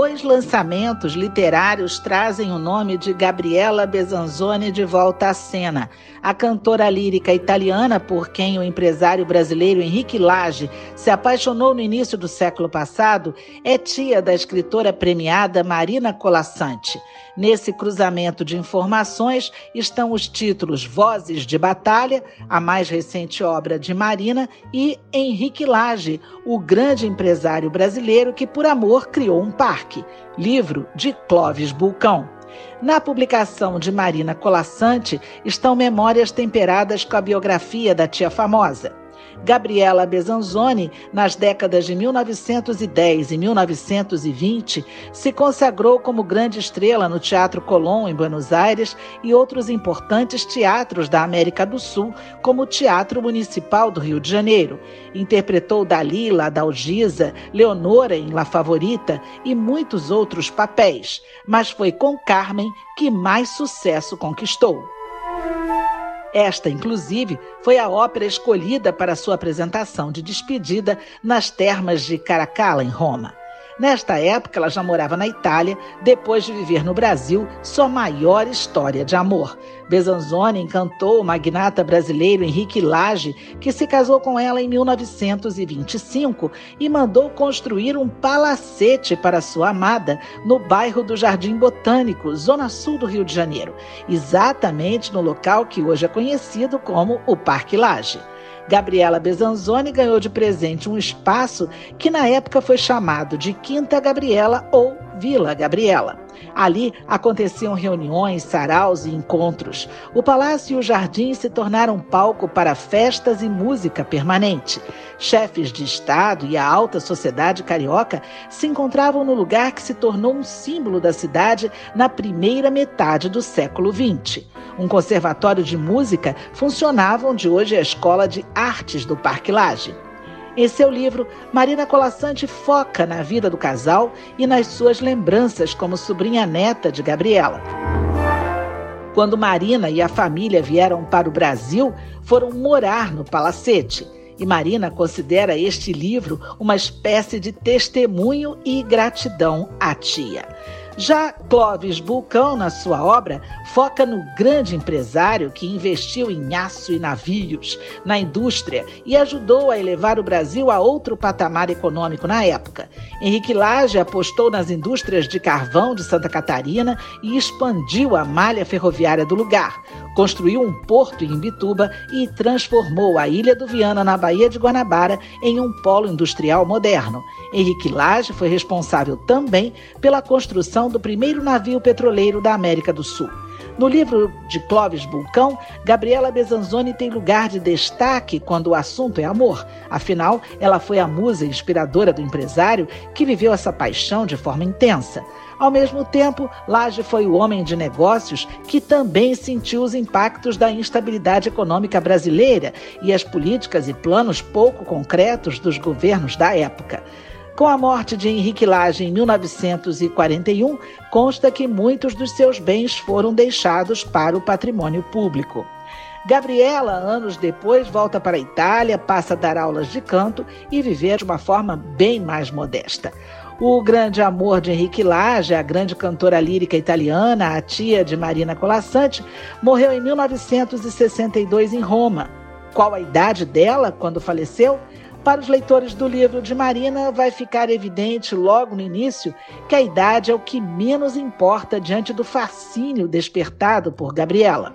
Dois lançamentos literários trazem o nome de Gabriela Besanzoni de volta à cena. A cantora lírica italiana, por quem o empresário brasileiro Henrique Lage se apaixonou no início do século passado, é tia da escritora premiada Marina Colassante. Nesse cruzamento de informações estão os títulos Vozes de Batalha, a mais recente obra de Marina, e Henrique Lage, o grande empresário brasileiro que, por amor, criou um parque. Livro de Clóvis Bulcão. Na publicação de Marina Colassante estão memórias temperadas com a biografia da tia famosa. Gabriela Besanzoni, nas décadas de 1910 e 1920, se consagrou como grande estrela no Teatro Colón, em Buenos Aires, e outros importantes teatros da América do Sul, como o Teatro Municipal do Rio de Janeiro. Interpretou Dalila, Dalgisa, Leonora em La Favorita e muitos outros papéis, mas foi com Carmen que mais sucesso conquistou. Esta, inclusive, foi a ópera escolhida para sua apresentação de despedida nas termas de Caracalla, em Roma. Nesta época, ela já morava na Itália, depois de viver no Brasil sua maior história de amor. Besanzoni encantou o magnata brasileiro Henrique Lage, que se casou com ela em 1925 e mandou construir um palacete para sua amada no bairro do Jardim Botânico, zona sul do Rio de Janeiro, exatamente no local que hoje é conhecido como o Parque Lage. Gabriela Besanzoni ganhou de presente um espaço que na época foi chamado de Quinta Gabriela ou Vila Gabriela. Ali aconteciam reuniões, saraus e encontros. O palácio e o jardim se tornaram palco para festas e música permanente. Chefes de Estado e a alta sociedade carioca se encontravam no lugar que se tornou um símbolo da cidade na primeira metade do século XX. Um conservatório de música funcionava onde hoje é a Escola de Artes do Parque Lage. Em seu livro, Marina Colassante foca na vida do casal e nas suas lembranças como sobrinha neta de Gabriela. Quando Marina e a família vieram para o Brasil, foram morar no Palacete. E Marina considera este livro uma espécie de testemunho e gratidão à tia. Já Clóvis Bulcão, na sua obra, foca no grande empresário que investiu em aço e navios, na indústria e ajudou a elevar o Brasil a outro patamar econômico na época. Henrique Lage apostou nas indústrias de carvão de Santa Catarina e expandiu a malha ferroviária do lugar. Construiu um porto em Imbituba e transformou a Ilha do Viana, na Baía de Guanabara, em um polo industrial moderno. Henrique Lage foi responsável também pela construção do primeiro navio petroleiro da América do Sul. No livro de Clóvis Bulcão, Gabriela Besanzoni tem lugar de destaque quando o assunto é amor. Afinal, ela foi a musa inspiradora do empresário que viveu essa paixão de forma intensa. Ao mesmo tempo, Laje foi o homem de negócios que também sentiu os impactos da instabilidade econômica brasileira e as políticas e planos pouco concretos dos governos da época. Com a morte de Henrique Lage em 1941, consta que muitos dos seus bens foram deixados para o patrimônio público. Gabriela, anos depois, volta para a Itália, passa a dar aulas de canto e viver de uma forma bem mais modesta. O grande amor de Henrique Lage, a grande cantora lírica italiana, a tia de Marina Colassante, morreu em 1962 em Roma. Qual a idade dela quando faleceu? Para os leitores do livro de Marina, vai ficar evidente logo no início que a idade é o que menos importa diante do fascínio despertado por Gabriela.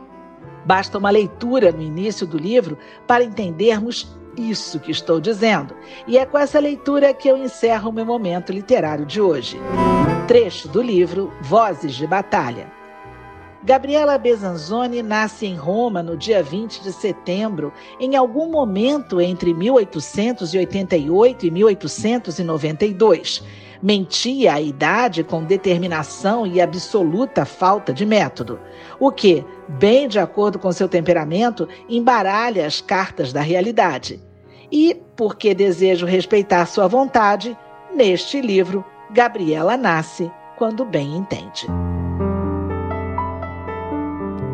Basta uma leitura no início do livro para entendermos isso que estou dizendo. E é com essa leitura que eu encerro o meu momento literário de hoje. Trecho do livro Vozes de Batalha. Gabriela Besanzoni nasce em Roma no dia 20 de setembro, em algum momento entre 1888 e 1892. Mentia a idade com determinação e absoluta falta de método, o que, bem de acordo com seu temperamento, embaralha as cartas da realidade. E, porque desejo respeitar sua vontade, neste livro, Gabriela nasce quando bem entende.